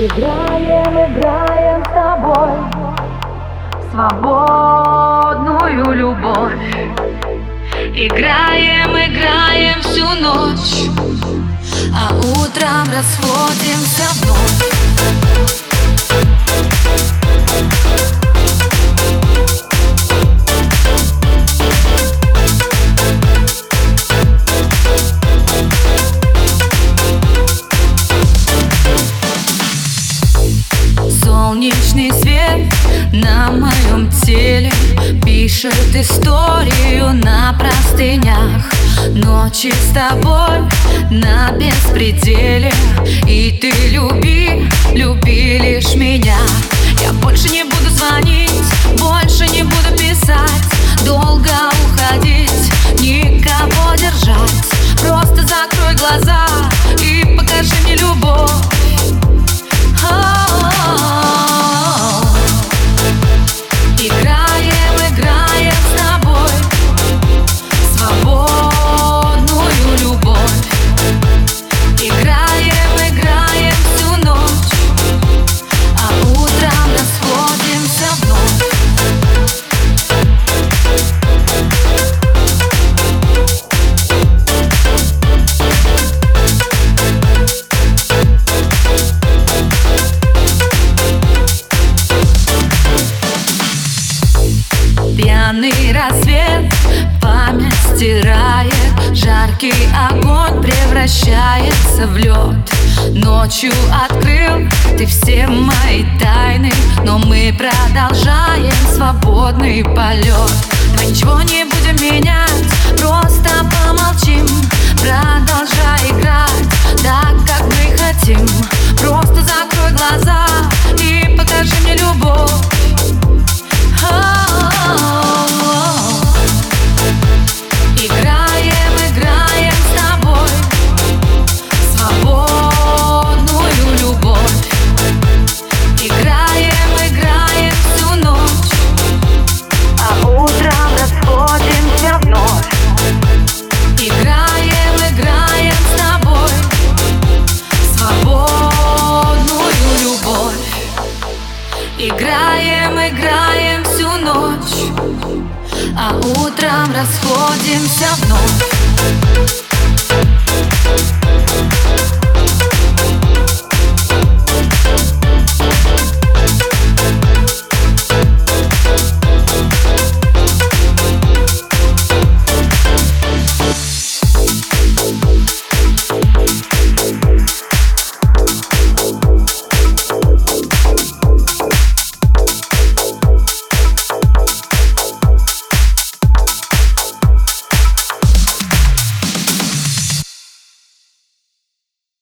Играем, играем с тобой. Свободную любовь. Играем, играем всю ночь. А утром расходимся вновь моем теле Пишет историю на простынях. Ночи с тобой на беспределе. И ты люби, люби лишь меня. Я больше не буду звонить, больше не буду писать. Долго уходить, никого держать. Просто закрой глаза Пьяный рассвет память стирает Жаркий огонь превращается в лед. Ночью открыл ты все мои тайны Но мы продолжаем свободный полет. Мы ничего не будем менять, просто Играем, играем всю ночь А утром расходимся вновь.